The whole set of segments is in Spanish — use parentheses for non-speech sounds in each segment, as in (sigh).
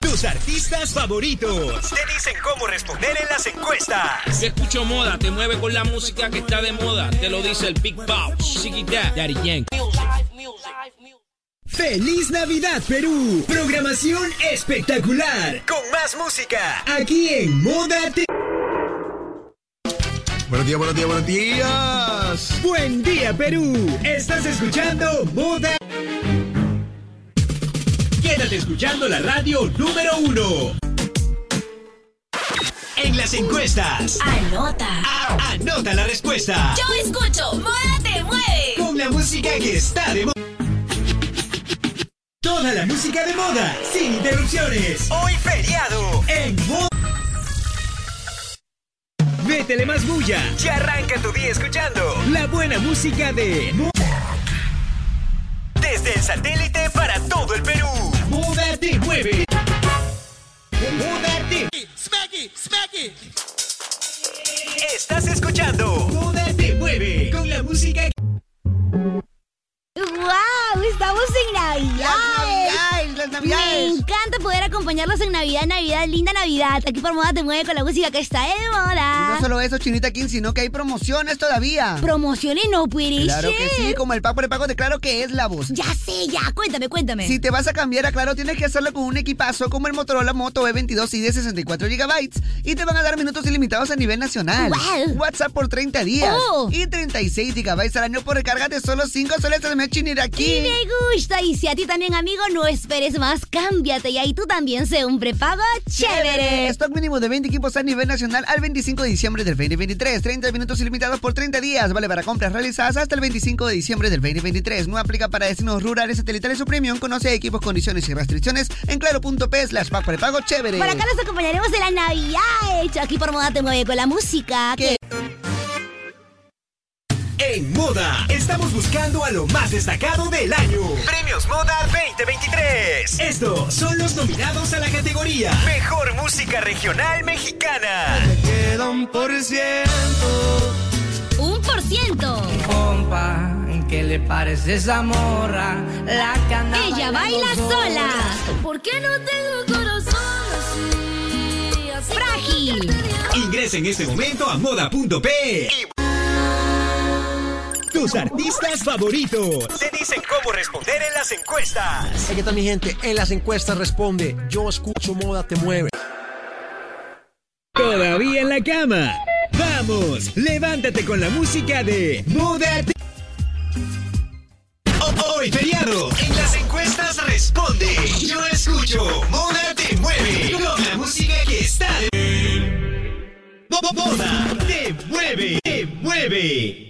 Tus artistas favoritos. Te dicen cómo responder en las encuestas. Yo escucho moda, te mueve con la música que está de moda. Te lo dice el Big Boss, Chiquita, Daddy Yankee. ¡Feliz Navidad, Perú! Programación espectacular. Con más música. Aquí en Moda Te... Buenos días, buenos días, buenos días. Buen día, Perú. Estás escuchando Moda. Quédate escuchando la radio número uno. En las encuestas. Anota. A- anota la respuesta. Yo escucho Moda Te Mueve. Con la música que está de moda. Toda la música de moda, sin interrupciones. Hoy feriado. En Moda. Métele más bulla. Ya arranca tu día escuchando. La buena música de Desde el satélite para todo el Perú. Te Mueve. Moda Te Estás escuchando. Moda Te Mueve. Con la música ¡Wow! Estamos en Navidad. Navidades, las Me Navidades. encanta poder acompañarlos en Navidad, Navidad, linda Navidad. Aquí por Moda Te Mueve con la música que está de Y moda. no solo eso, Chinita King, sino que hay promociones todavía. Promociones no puede Claro que sí, como el pago prepago de Claro que es la voz. Ya sé, ya. Cuéntame, cuéntame. Si te vas a cambiar a Claro, tienes que hacerlo con un equipazo como el Motorola Moto E22 y de 64 GB y te van a dar minutos ilimitados a nivel nacional. Wow. WhatsApp por 30 días Oh. y 36 GB al año por recarga de solo 5 soles de mes Chinita Y King. me gusta. Y si a ti también, amigo, no esperes más, cámbiate. Y ahí tú también sé un prepago chévere. Stock mínimo de 20 equipos a nivel nacional al 25 de diciembre del 2023. 30 minutos ilimitados por 30 días. Vale para compras realizadas hasta el 25 de diciembre del 2023. No aplica para destinos rurales, satelitales o premium. Conoce equipos, condiciones y restricciones en claro.p slash pack prepago chévere. Por acá nos acompañaremos de la Navidad. Hecho aquí por Moda Te Mueve con la música. ¿Qué? En Moda, estamos buscando a lo más destacado del año. Premios Moda 2023. Estos son los nominados a la categoría Mejor música regional mexicana. Queda un por ciento. Un por ciento. compa, ¿qué le parece esa morra? La que anda Ella baila sola. ¿Por qué no tengo corazón así? Frágil. Ingresa en este momento a moda.p. Tus artistas favoritos. Te dicen cómo responder en las encuestas. ¿Qué tal mi gente? En las encuestas responde, yo escucho moda te mueve. Todavía en la cama. Vamos, levántate con la música de Moda. Te- Hoy feriado. En las encuestas responde. Yo escucho Moda te mueve con la música que está de Mo- mo- Moda te mueve, te mueve.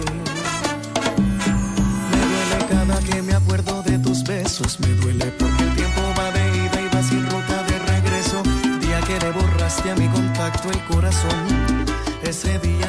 Me duele porque el tiempo va de ida y va sin ruta de regreso. Día que le borraste a mi contacto el corazón. Ese día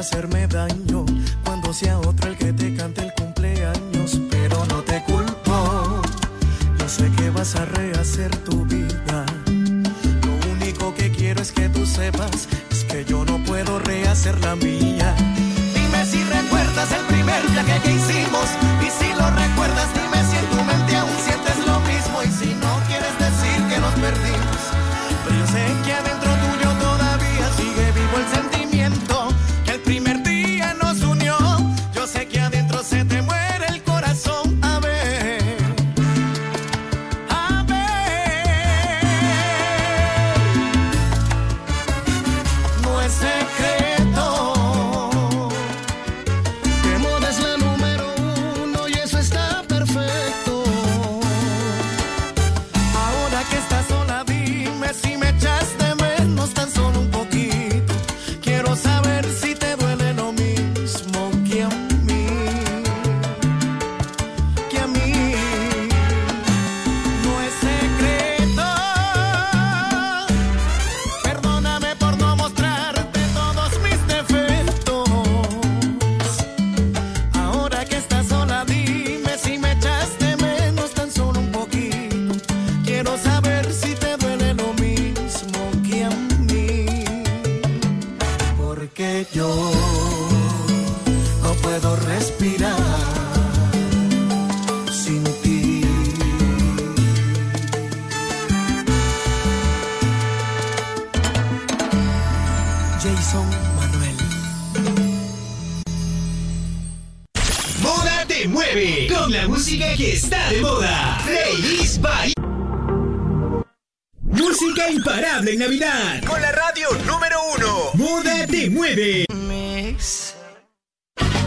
hacerme daño cuando sea otro el que te cante el cumpleaños, pero no te culpo. Yo sé que vas a rehacer tu vida. Lo único que quiero es que tú sepas es que yo no puedo rehacer la mía. Dime si recuerdas el primer viaje que hicimos y si lo recuerdas dime imparable en Navidad con la radio número uno. Moda te mueve.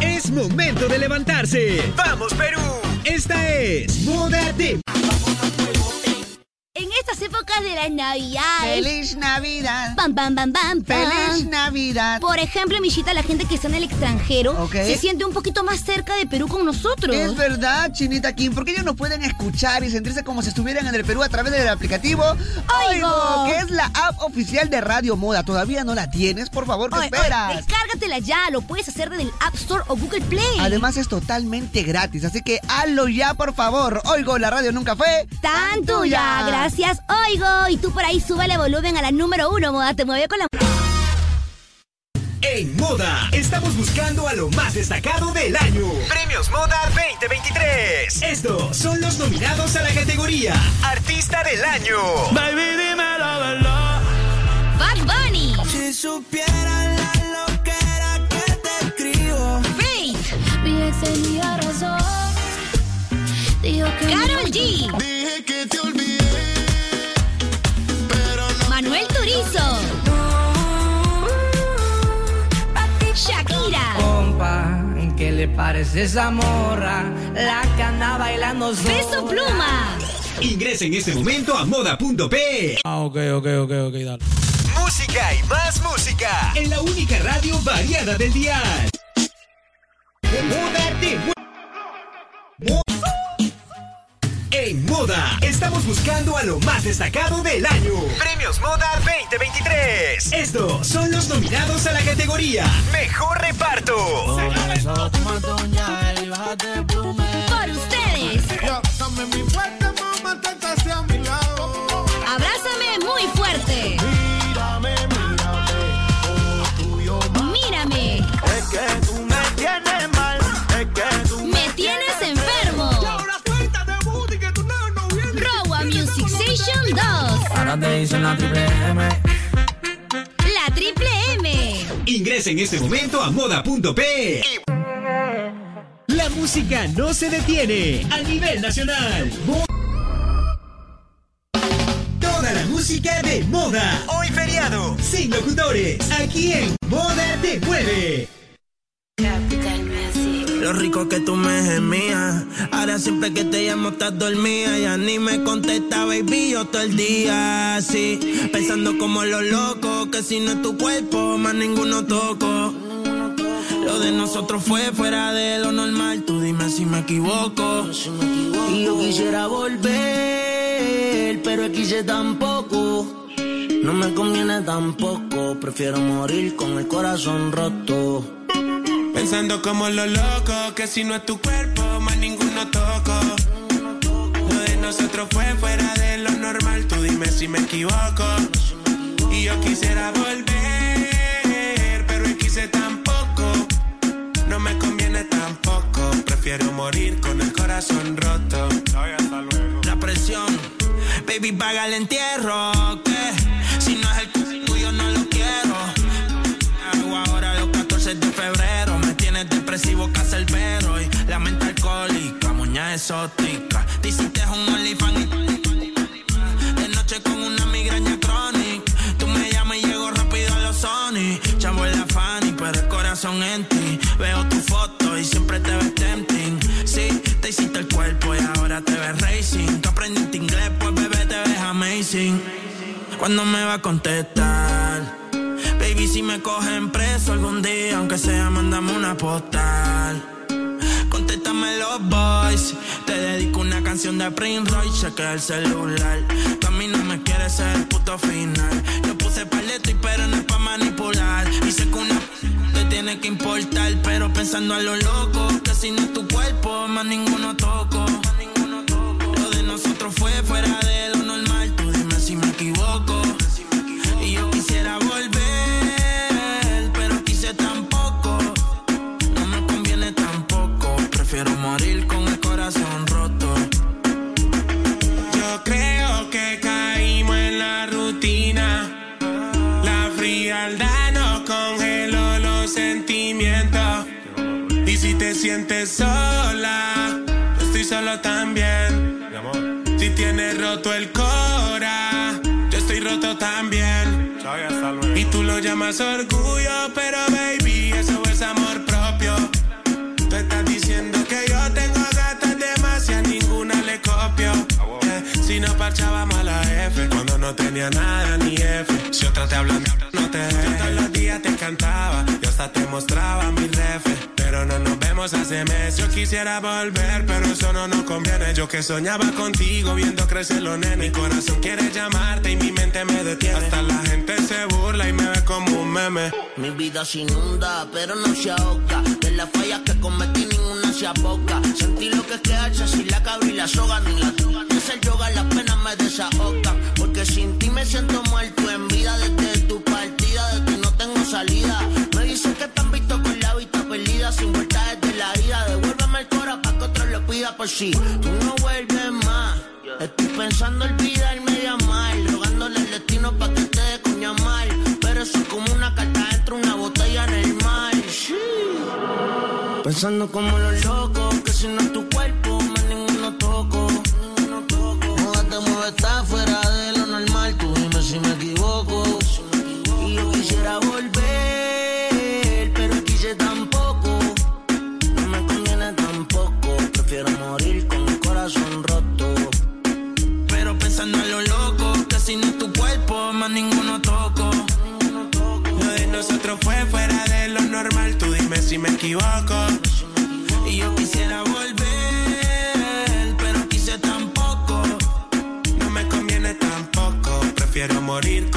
Es momento de levantarse. ¡Vamos, Perú! Esta es Moda te épocas de la Navidad. ¡Feliz Navidad! Pam, pam, pam, pam, pam. ¡Feliz Navidad! Por ejemplo, Michita, la gente que está en el extranjero se siente un poquito más cerca de Perú con nosotros. Es verdad, Chinita Kim, porque ellos nos pueden escuchar y sentirse como si estuvieran en el Perú a través del aplicativo Oigo. que es la app oficial de Radio Moda. ¿Todavía no la tienes? Por favor, ¿qué esperas? descárgatela ya, lo puedes hacer desde el App Store o Google Play. Además es totalmente gratis, así que hazlo ya, por favor. Oigo, la radio nunca fue Tan tuya, gracias, oigo. Y tú por ahí súbele volumen a la número uno, moda te mueve con la. En Moda estamos buscando a lo más destacado del año. Premios Moda 2023. Estos son los nominados a la categoría Artista del Año. Baby, dime la verdad. Bad Bunny, Si supieran la loquera que te escribo. Faith, Mi ex tenía razón. Dijo que Karol G, parece esa morra? La que anda bailando sola. Peso Pluma, Ingresa en este momento a moda.p. Ah, ok, ok, ok, ok, dale. Música y más música en la única radio variada del. Moda En Moda estamos buscando a lo más destacado del año. Premios Moda 2023. Estos son los nominados a la categoría Mejor Reparto. por ustedes. 2. Ahora te dicen la triple M. La triple M. Ingresa en este momento a moda.p. y- La música no se detiene a nivel nacional. Toda la música de moda. Hoy feriado, sin locutores. Aquí en Moda te mueve. Capital Music. Lo rico que tú me gemías. Ahora siempre que te llamo estás dormida, ya ni me contesta, baby, yo todo el día así, pensando como los locos, que si no es tu cuerpo, más ninguno toco. Lo de nosotros fue fuera de lo normal, tú dime si me equivoco. Y yo quisiera volver, pero quise tampoco. No me conviene tampoco, prefiero morir con el corazón roto. Pensando como los locos, que si no es tu cuerpo, más ninguno toco. Lo de nosotros fue fuera de lo normal, tú dime si me equivoco. Y yo quisiera volver, pero quise tampoco. No me conviene tampoco, prefiero morir con el corazón roto. La presión, baby, paga el entierro, exótica. Dicen que es un OnlyFans de noche con una migraña crónica. Tú me llamas y llego rápido a los Sony. Chavo en la Fanny, pero el corazón en ti. Veo tu foto y siempre te ves tempting. Sí, te hiciste el cuerpo y ahora te ves racing. Tú aprendiste inglés, pues bebé te ves amazing. ¿Cuándo me va a contestar? Baby, si me cogen preso algún día, aunque sea, mandame una postal. Los boys. Te dedico una canción de Prince Royce, cheque el celular. Tú a mí no me quieres ser el puto final. Yo puse paleta y pero no es pa' manipular. Y sé que una te tiene que importar, pero pensando a lo loco, que si no es tu cuerpo, más ninguno toco. Lo de nosotros fue fuera de lo normal, tú dime si me equivoco. Sientes sola, yo estoy solo también. Si tienes roto el cora, yo estoy roto también. Y tú lo llamas orgullo, pero baby, eso es amor propio. Tú estás diciendo que yo tengo gatas demasiadas, ninguna le copio. Yeah, Si no parchábamos a la F, cuando no tenía nada ni F. Si otra te hablan, no te Yo todos los días te cantaba, yo hasta te mostraba mi hace meses. Yo quisiera volver, pero eso no nos conviene. Yo que soñaba contigo, viendo crecer los nenes. Mi corazón quiere llamarte y mi mente me detiene. Hasta la gente se burla y me ve como un meme. Mi vida se inunda, pero no se ahoga. De las fallas que cometí, ninguna se aboca. Sentí lo que es quedarse sin la cabra y la soga. Ni la droga, ni hacer yoga, las penas me desahogan. Porque sin ti me siento muerto en vida. Desde tu partida, de ti no tengo salida. Me dicen que han visto con la vista perdida. Sin vuelta por si tú no vuelves más. Estoy pensando olvidarme de amar. Rogándole al destino pa' que te dé cuña mal. Pero eso es como una carta dentro de una botella en el mar. Sí. Pensando como los locos, que si no es tu cuerpo, más ninguno toco. Muévete, mueve, está fuera de fue fuera de lo normal, tú dime si me equivoco. Y yo quisiera volver, pero quise tampoco. No me conviene tampoco, prefiero morir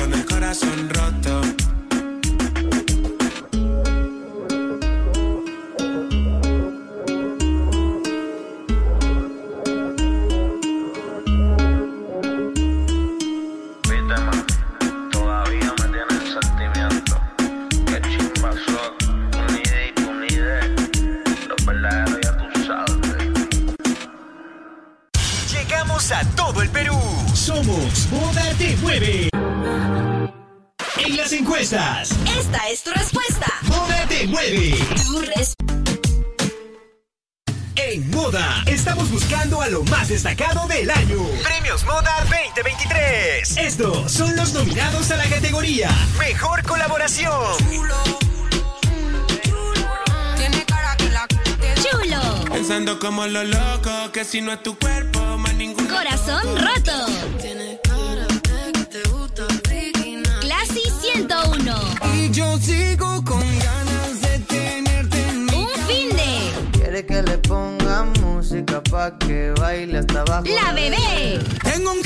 Pensando como lo loco, que si no es tu cuerpo, más ningún Corazón roto. Classy 101. Y yo sigo con ganas de tenerte en mi Un fin de Quiere que le ponga música pa' que baile hasta abajo. La Bebé. Tengo un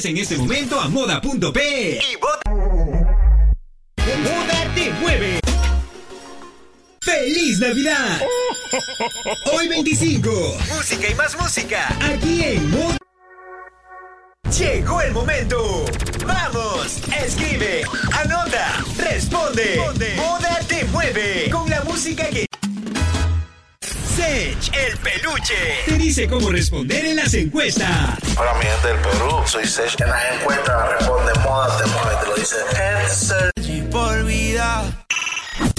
Ingresa en este momento a moda.p y vota. Moda te mueve. ¡Feliz Navidad! (laughs) Hoy 25. Música y más música. Aquí en Moda. Llegó el momento. Vamos, escribe, anota, responde. Moda te mueve con la música que Sech, el peluche, te dice cómo responder en las encuestas. Hola mi gente del Perú, soy Sech. En las encuestas responde moda, te mueve, te lo dice el Sech. Por vida.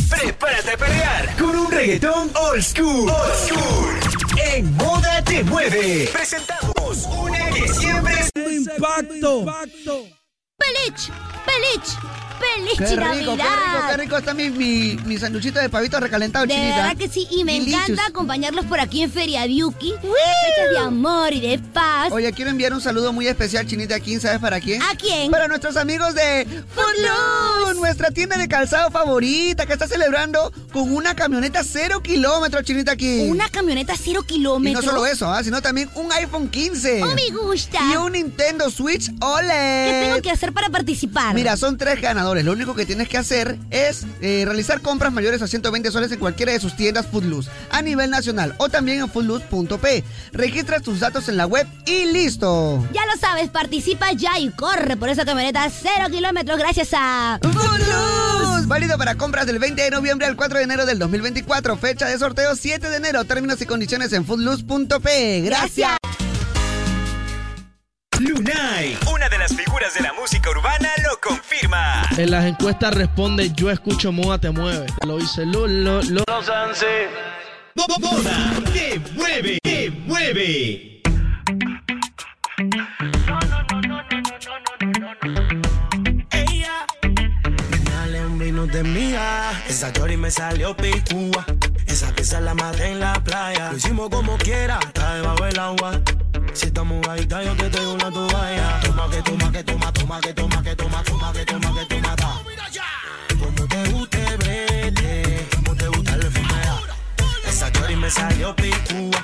Prepárate a perrear con un reggaetón old school. Old school. En Moda te mueve. Presentamos una que siempre es Impacto. Pelich. Pelich. Qué rico, qué Navidad. rico, qué rico está mi, mi, mi sanduchito de pavito recalentado, De chinita. verdad que sí, y me Delicious. encanta acompañarlos por aquí en Feria Duki. Fechas de amor y de paz. Oye, quiero enviar un saludo muy especial, Chinita, ¿a quién sabes para quién? ¿A quién? Para nuestros amigos de Footloose, nuestra tienda de calzado favorita que está celebrando con una camioneta cero kilómetros, Chinita, aquí. Una camioneta cero Y kilómetros. no solo eso, ¿ah? sino también un iPhone 15. ¡Oh, me gusta! Y un Nintendo Switch OLED. ¿Qué tengo que hacer para participar? Mira, son tres ganadores. Lo único que tienes que hacer es eh, realizar compras mayores a 120 soles en cualquiera de sus tiendas Foodloose a nivel nacional o también en foodloose.p. Registras tus datos en la web y listo. Ya lo sabes, participa ya y corre por esa camioneta cero kilómetros gracias a... Foodloose. Válido para compras del 20 de noviembre al 4 de enero del 2024. Fecha de sorteo 7 de enero. Términos y condiciones en foodloose.p. Gracias. Lunay, una de las figuras de la música urbana, lo confirma. En las encuestas responde yo escucho moda te mueve. Lo dice Lulo, lo, Moda te mueve, te mueve. Ella me dale un vino de mía. Esa chori me salió picúa. Esa pieza la maté en la playa. Lo hicimos como quiera, está debajo del agua. Si estamos ahí, yo te tengo una toalla. Toma que toma que toma, toma que toma que toma, toma que toma que toma. ta. Como te guste, vete. Como te gusta el fumea. Esa chori me salió picúa.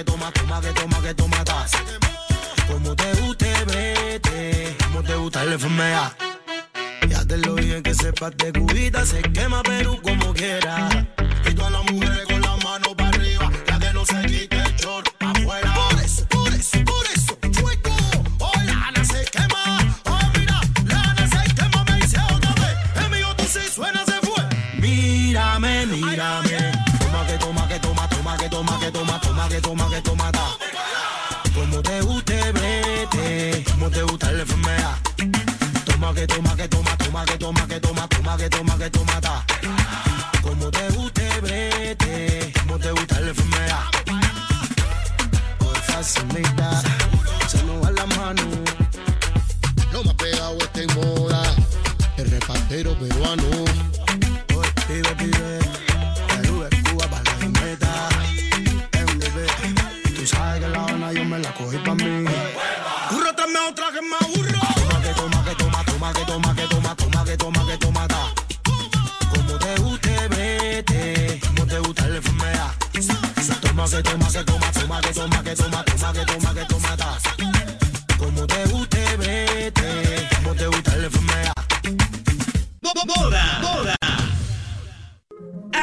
que toma, toma, que toma, que toma, taza. Como te guste, vete. Como te gusta el FMA. Ah. Ya te lo dije que sepas de cubita, se quema Perú como quiera. Y todas las mujeres con las manos para arriba, ya que no se quite el short afuera. Por eso, por eso, por eso, chueco, oh, lana se quema. Oh, mira, lana se quema, me dice otra vez. El mío tú si suena, se fue. Mírame, mírame. Toma que toma, que toma, toma que toma, que toma toma, que toma, que toma, ta. Como te guste, vete, como te gusta el FMA. Toma, que toma, que toma, toma, que toma, que toma, toma, que toma, que toma, ta. Como te guste, vete, como te gusta el FMA. Por facilidad.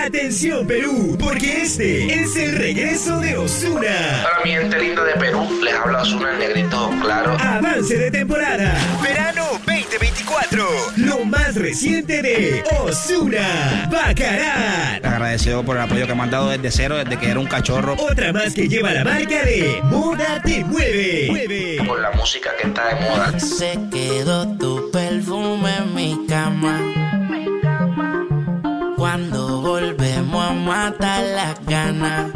Atención Perú, porque este es el regreso de Osuna. Para mi gente linda de Perú, les habla Osuna el negrito claro. Avance de temporada. Verano 2024. Lo más reciente de Osuna. Bacarat. Agradecido por el apoyo que me han dado desde cero, desde que era un cachorro. Otra más que lleva la marca de Moda te mueve. Con la música que está de moda. Se quedó tu perfume en mi cama cuando volvemos a matar las ganas.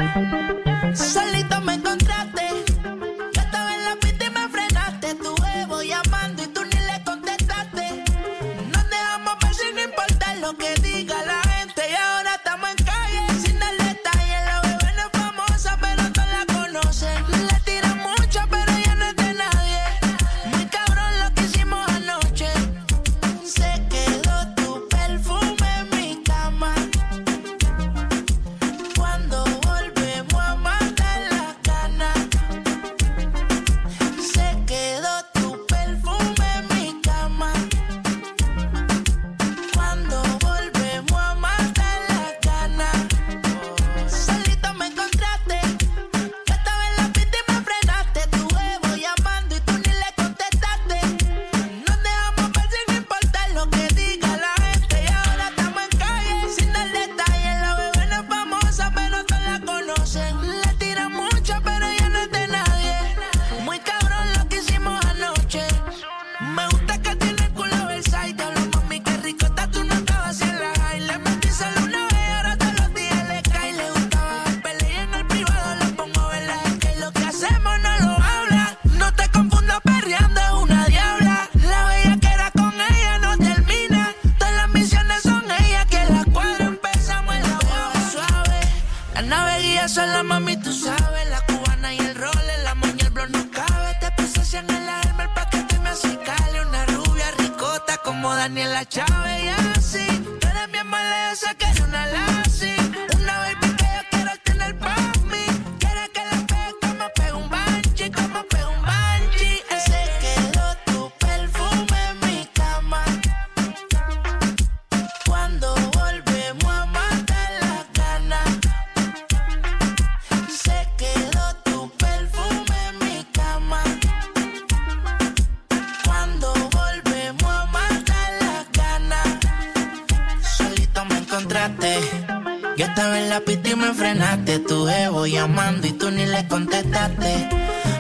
voy llamando y tú ni le contestaste.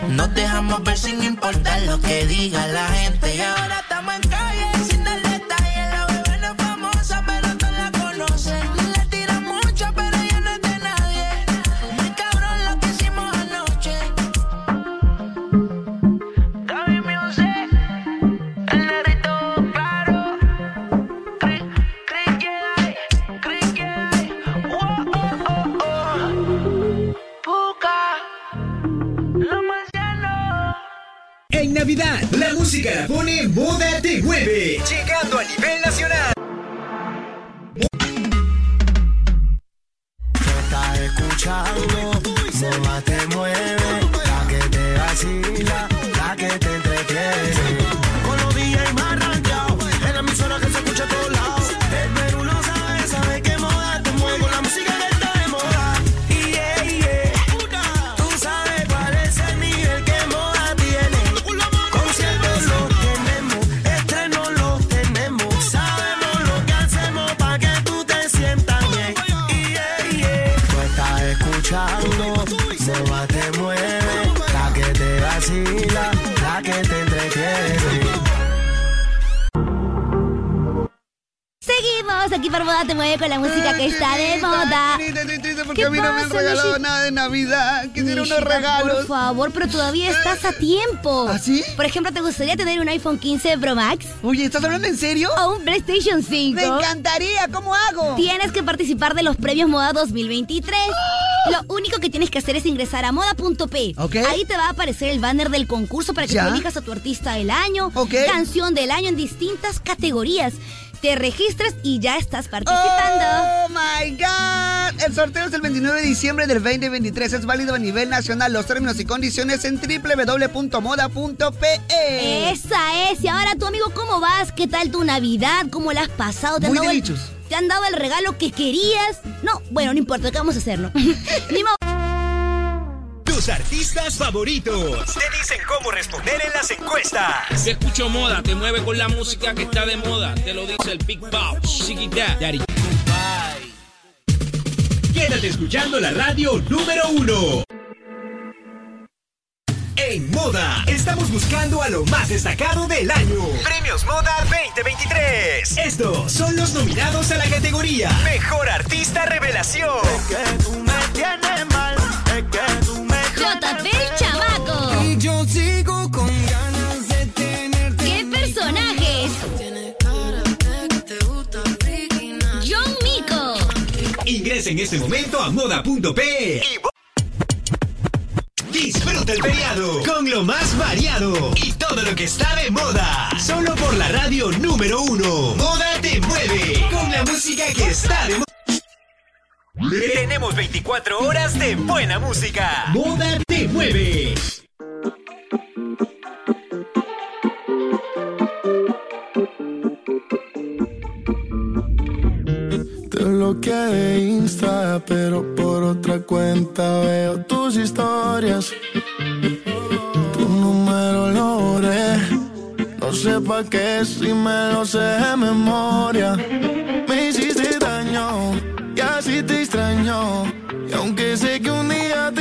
Nos dejamos ver sin importar lo que diga la gente y ahora estamos en casa. une Buda de Llegando a Seguimos aquí por Moda Te Mueve con la música que está de moda. Porque a mí no me han regalado nada de Navidad. Quisiera unos regalos. Por favor, pero todavía estás a tiempo. ¿Ah, sí? Por ejemplo, ¿te gustaría tener un iPhone 15 Pro Max? Oye, ¿estás hablando en serio? O un PlayStation 5. Me encantaría, ¿cómo hago? Tienes que participar de los premios Moda 2023. Lo único que tienes que hacer es ingresar a moda.p. Ok. Ahí te va a aparecer el banner del concurso para que Ya. tú elijas a tu artista del año, Ok. canción del año en distintas categorías. Te registras y ya estás participando. ¡Oh, my God! El sorteo es el 29 de diciembre del 2023. Es válido a nivel nacional. Los términos y condiciones en www.moda.pe. Esa es. Y ahora tu amigo, ¿cómo vas? ¿Qué tal tu Navidad? ¿Cómo la has pasado? ¿Te Muy dado el- delichos. ¿Te han dado el regalo que querías? No, bueno, no importa, ¿qué vamos a hacerlo? (laughs) Ni modo. Tus artistas favoritos te dicen cómo responder en las encuestas. Yo escucho moda, te mueve con la música que está de moda. Te lo dice el Big Boss. Chiquita, Daddy. Quédate escuchando la radio número uno. En Moda, estamos buscando a lo más destacado del año. Premios Moda 2023. Estos son los nominados a la categoría Mejor Artista Revelación. JP el chamaco. Y yo sigo con ganas de tenerte. ¿Qué personajes? John Mico. Ingresa en este momento a moda.p Disfruta el feriado con lo más variado y todo lo que está de moda. Solo por la radio número uno. Moda te mueve con la música que está de moda. Tenemos 24 horas de buena música. Moda te mueve. Te bloqueé de Insta, pero por otra cuenta veo tus historias. Tu número lo borré. No sé pa' qué si me lo sé de memoria. Me hiciste daño y así te extraño. Y aunque sé que un día te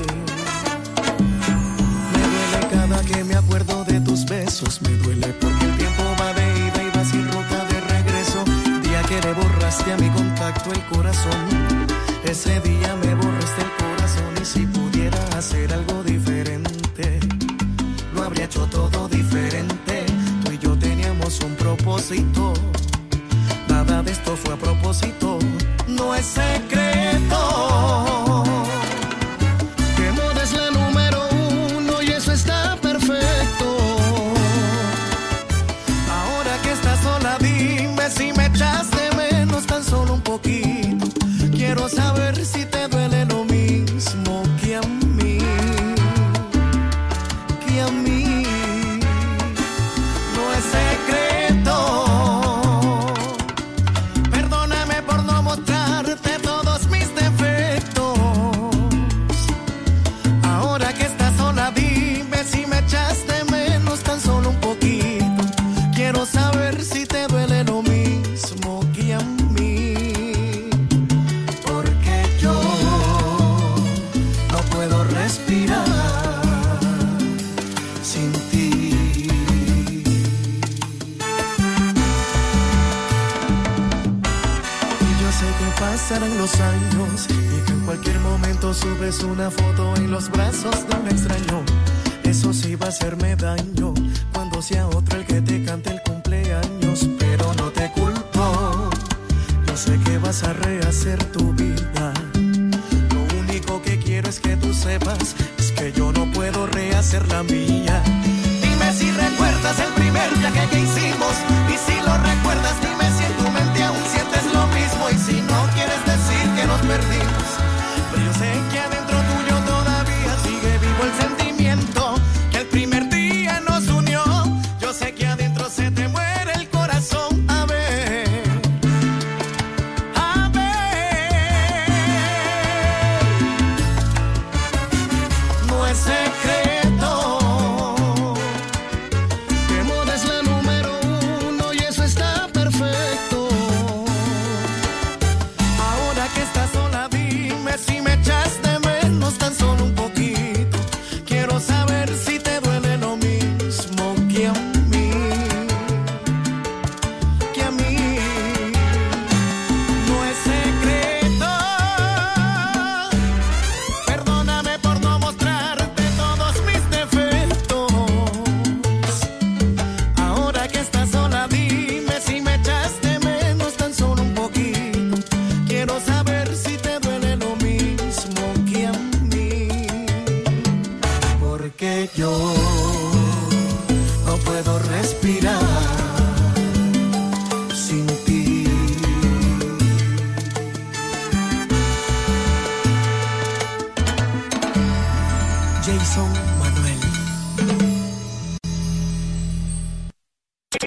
Besos. Me duele porque el tiempo va de ida y va sin ruta de regreso. Día que le borraste a mi contacto el corazón. Ese día me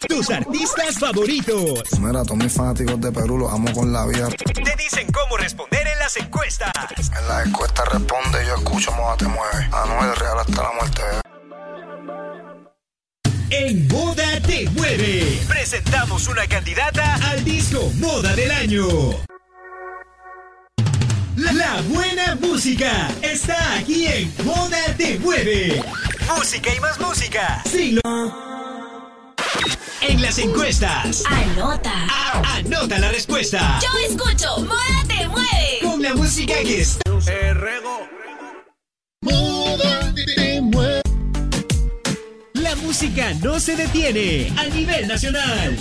Tus artistas favoritos. Mira, todos mis fanáticos de Perú los amo con la vida. Te dicen cómo responder en las encuestas. En la encuesta responde, yo escucho, moda te mueve. Anuel Real hasta la muerte. En Moda Te Mueve, presentamos una candidata al disco Moda del Año. La, buena música está aquí en Moda Te Mueve. Música y más música. Siglo. En las encuestas. Anota. A- anota la respuesta. Yo escucho Moda te mueve. Con la música que está. La música no se detiene a nivel nacional.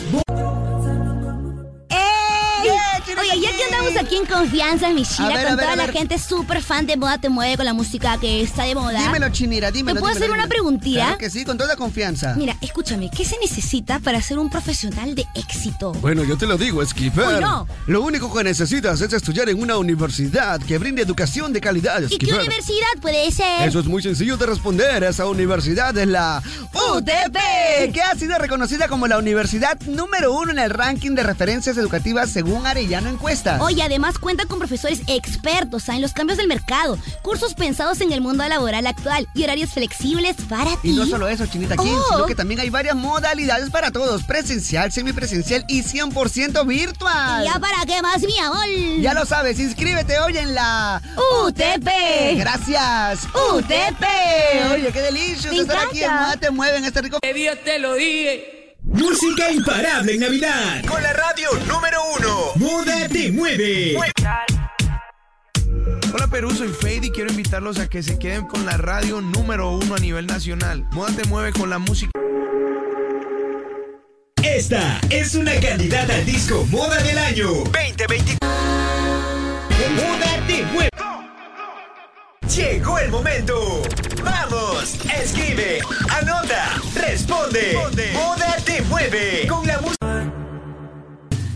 Oye, ya que andamos aquí en confianza, mi Shira, ver, con ver, toda la gente súper fan de Moda Te Mueve con la música que está de moda. Dímelo, Chinira, dímelo. ¿Te puedo dímelo, hacer una preguntita? Claro que sí, con toda confianza. Mira, escúchame, ¿qué se necesita para ser un profesional de éxito? Bueno, yo te lo digo, Skipper. Uy, no. Lo único que necesitas es estudiar en una universidad que brinde educación de calidad, ¿Y qué universidad puede ser? Eso es muy sencillo de responder. Esa universidad es la UTP, que ha sido reconocida como la universidad número uno en el ranking de referencias educativas según Arellano Encuestas. Oye, además cuenta con profesores expertos en los cambios del mercado, cursos pensados en el mundo laboral actual y horarios flexibles para ti. Y no solo eso, Chinita Oh. sino que también hay varias modalidades para todos, presencial, semipresencial y 100% virtual. ¿Ya para qué más, mi amor? Ya lo sabes, inscríbete hoy en la UTP. Gracias. UTP. Oye, qué delicioso estar aquí en. Moda Te Mueve en este rico. Que Dios te lo dije. Música imparable en Navidad. Con la radio número uno. Moda te mueve. Hola Perú, soy Fade y quiero invitarlos a que se queden con la radio número uno a nivel nacional. Moda te mueve con la música. Esta es una candidata al disco Moda del Año 2020. Moda te mueve. Llegó el momento. Vamos, escribe, anota, responde. Moda te mueve con la música.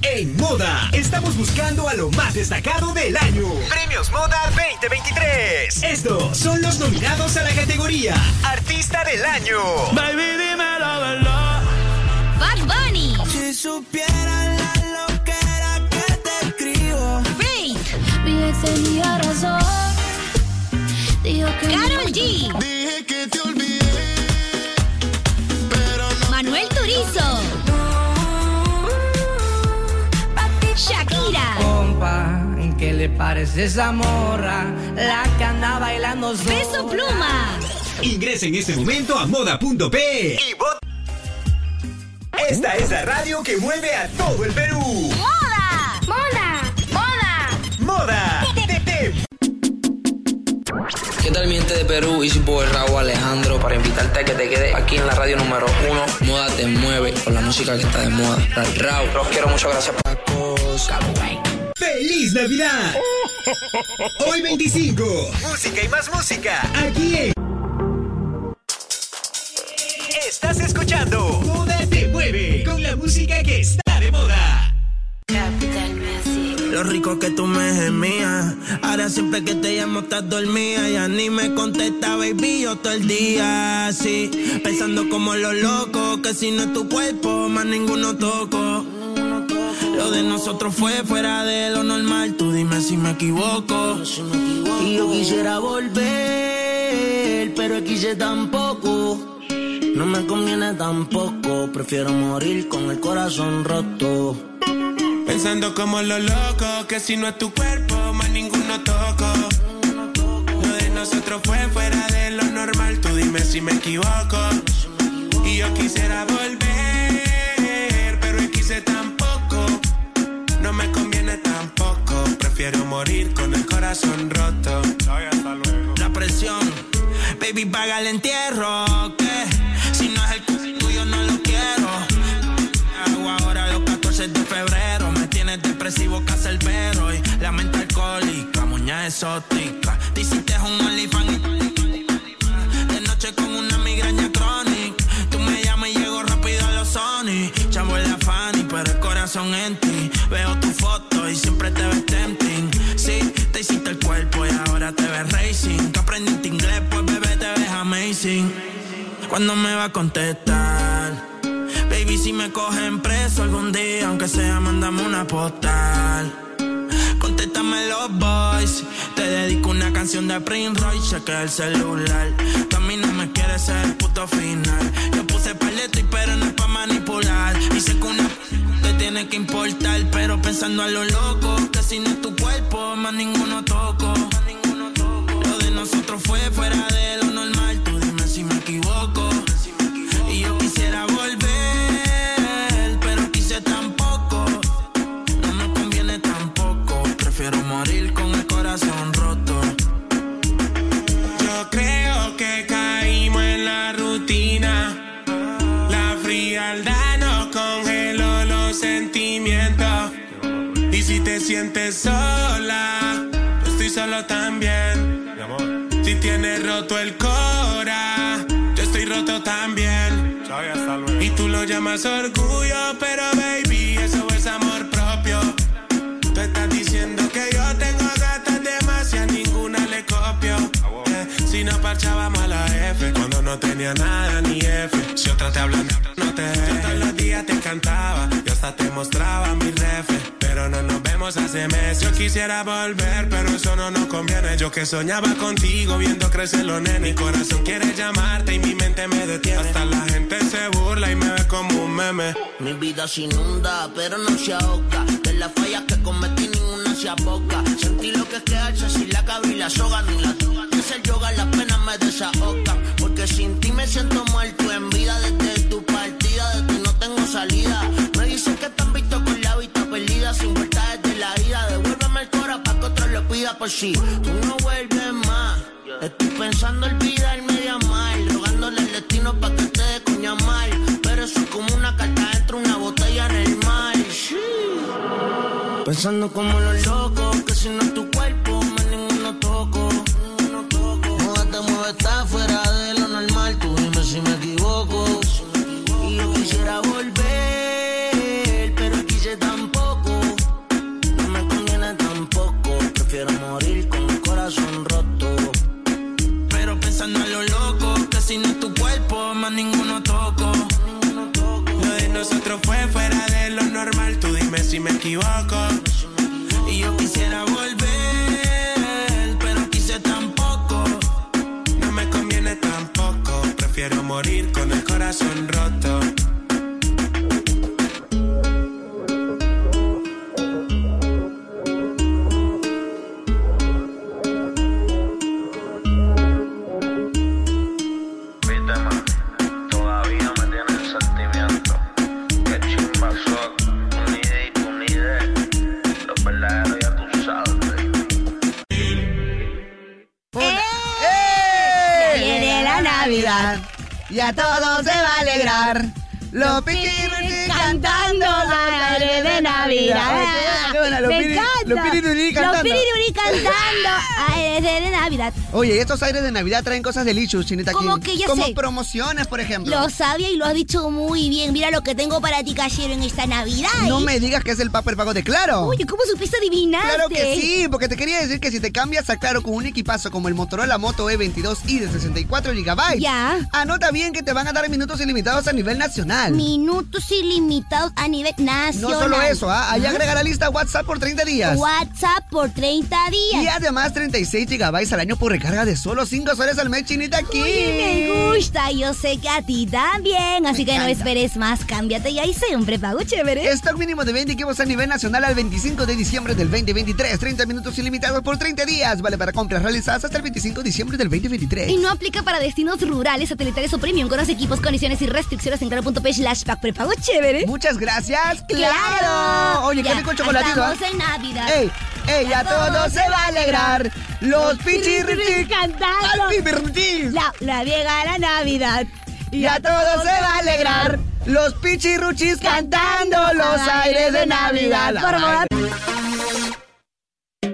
En Moda, estamos buscando a lo más destacado del año. Premios Moda 2023. Estos son los nominados a la categoría Artista del Año. Baby, dime la verdad. Bad Bunny. Si supieran la loquera que te escribo. Fake. Mi ex tenía razón. Karol G. Dije que te olvidé, pero no. Manuel Turizo. Shakira. Compa, ¿qué le parece esa morra? La que anda bailando sola. Peso Pluma. Ingresa en este momento a moda.p y vota. Esta es la radio que mueve a todo el Perú. Moda. ¿Qué tal mi gente de Perú? Y por Raúl Alejandro para invitarte a que te quedes aquí en la radio número uno. Moda te mueve con la música que está de moda. Raúl, los quiero mucho, gracias cosa. ¡Feliz Navidad! Hoy 25. Música y más música. Aquí en. Estás escuchando Moda te mueve con la música que está de moda. Lo rico que tú me gemías. Ahora siempre que te llamo estás dormida. Ya ni me contesta, baby, yo todo el día así. Pensando como los locos, que si no es tu cuerpo, más ninguno toco. Lo de nosotros fue fuera de lo normal. Tú dime si me equivoco. Y yo quisiera volver, pero quise tampoco. No me conviene tampoco. Prefiero morir con el corazón roto. Pensando como los locos, que si no es tu cuerpo, más ninguno toco. Lo de nosotros fue fuera de lo normal, tú dime si me equivoco. Y yo quisiera volver, pero hoy quise tampoco. No me conviene tampoco, prefiero morir con el corazón roto. La presión, baby, paga el entierro. Que si no es el tuyo, no lo quiero. Hago ahora los 14 de febrero. Me tienes depresivo, casa el perro. Y la mente alcohólica, muñeca exótica. Te hiciste un OnlyFans. De noche con una migraña crónica. Tú me llamas y llego rápido a los Sony. Chavo la Fanny, pero el corazón en ti. Veo tu foto y siempre te ves tempting. Sí, te hiciste el cuerpo y ahora te ves racing. Que aprendiste inglés, pues bebé te ves amazing. ¿Cuándo me va a contestar? Baby, si me cogen preso algún día, aunque sea, mandame una postal. Contéstame los boys. Te dedico una canción de Prince Royce, chequea el celular. Tú a mí no me quieres ser el puto final. Yo puse paleto y pero no es pa' manipular. Dice que una te tiene que importar, pero pensando a lo loco. Que si no es tu cuerpo, más ninguno toco. Lo de nosotros fue fuera de lo normal. Solo también. Si tienes roto el cora, yo estoy roto también. Y tú lo llamas orgullo, pero baby, eso es amor propio. Tú estás diciendo que yo tengo gatas demasiadas, ninguna le copio. Eh, si no parchábamos a la F, cuando no tenía nada ni F. Si otra te hablan, no te Yo todos los días te cantaba, yo hasta te mostraba mi refe. Pero no nos hace meses. Yo quisiera volver, pero eso no nos conviene. Yo que soñaba contigo viendo crecer los nenes. Mi corazón quiere llamarte y mi mente me detiene. Hasta la gente se burla y me ve como un meme. Mi vida se inunda, pero no se ahoga. De las fallas que cometí, ninguna se aboca. Sentí lo que es quedarse sin la cabra y la soga. Ni la es el yoga, las penas me desahogan. Porque sin ti me siento muerto en vida. Desde tu partida, de ti no tengo salida. Me dicen que te han visto con la vista perdida. Sin vuelta por si tú no vuelves más. Estoy pensando olvidarme de amar. Rogándole al destino para que te dé coña mal. Pero eso es como una carta dentro de una botella en el mar. Pensando como los locos, que si no es tu cuerpo, Oye, estos aires de Navidad traen cosas delicious, Chinita Como que ya Como sé. promociones, por ejemplo. Lo sabía y lo has dicho muy bien. Mira lo que tengo para ti, Cachero, en esta Navidad. No ¿eh? me digas que es el papel pago de Claro. Oye, ¿cómo supiste adivinar? Claro que sí, porque te quería decir que si te cambias a Claro con un equipazo como el Motorola Moto E22i de 64 GB, Ya. anota bien que te van a dar minutos ilimitados a nivel nacional. Minutos ilimitados a nivel nacional. No solo eso, ¿ah? ahí Ajá. agrega la lista WhatsApp por 30 días. WhatsApp por 30 días. Y además 36 GB al año por recarga de solo 5 soles al mes, Chinita. Oye, me gusta, yo sé que a ti también, así que no esperes más, cámbiate y ahí siempre pago chévere. Stock mínimo de 20 equipos a nivel nacional al 25 de diciembre del 2023. 30 minutos ilimitados por 30 días. Vale para compras realizadas hasta el 25 de diciembre del 2023. Y no aplica para destinos rurales, satelitales o premium con los equipos, condiciones y restricciones en claro.p slash pack prepago chévere. Muchas gracias. ¡Claro! Oye, qué Ya, rico el chocolatito. Estamos en Navidad. ¡Ey! ¡Ey! ¡Ya todo se va a alegrar! ¡Los cantando! ¡Al pipirrichis! La, la llega la Navidad. ¡Ya todo se va a alegrar! ¡Los pichirruchis cantando los aires de Navidad! Por moda-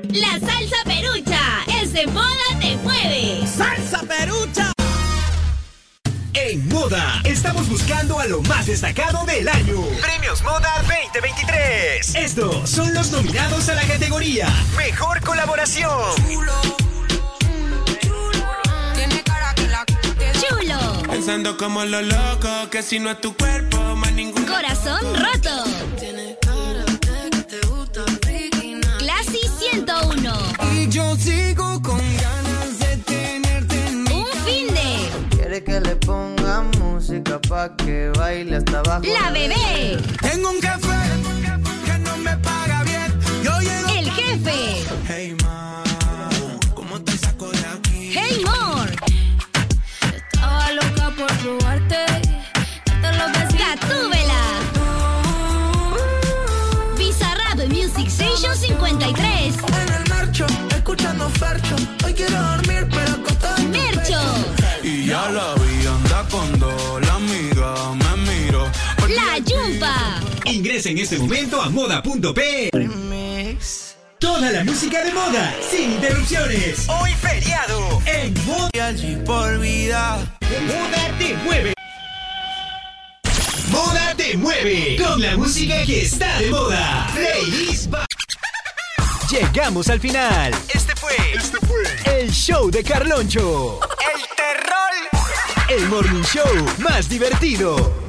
La salsa perucha es de moda te mueve. ¡Salsa Perucha! En Moda, estamos buscando a lo más destacado del año. Premios Moda 2023. Estos son los nominados a la categoría Mejor Colaboración. Chulo. Pensando como lo loco, que si no es tu cuerpo, más ninguno. Corazón roto. Classy 101. Y yo sigo con ganas de tenerte en mi Un fin de Quiere que le ponga música pa' que baile hasta abajo. La Bebé. Tengo un café que no me paga bien. Yo llego. El Jefe. Hey, ma, ¿cómo te saco de aquí? Hey More. Por probarte. Gatúbela. Bizarrap Music Station 53. En el marcho, escuchando Fercho. Hoy quiero dormir, pero tu Mercho. Y ya la vi, anda con dos, la amiga me miro. La Yumpa. Ingresa en este momento a moda.p. Remix. Toda la música de moda, sin interrupciones. Hoy feriado en Moda. Y allí por vida. Moda te mueve. Moda te mueve con la música que está de moda. Playlist Llegamos al final. Este fue, este fue el show de Carloncho. El terror. El morning show más divertido.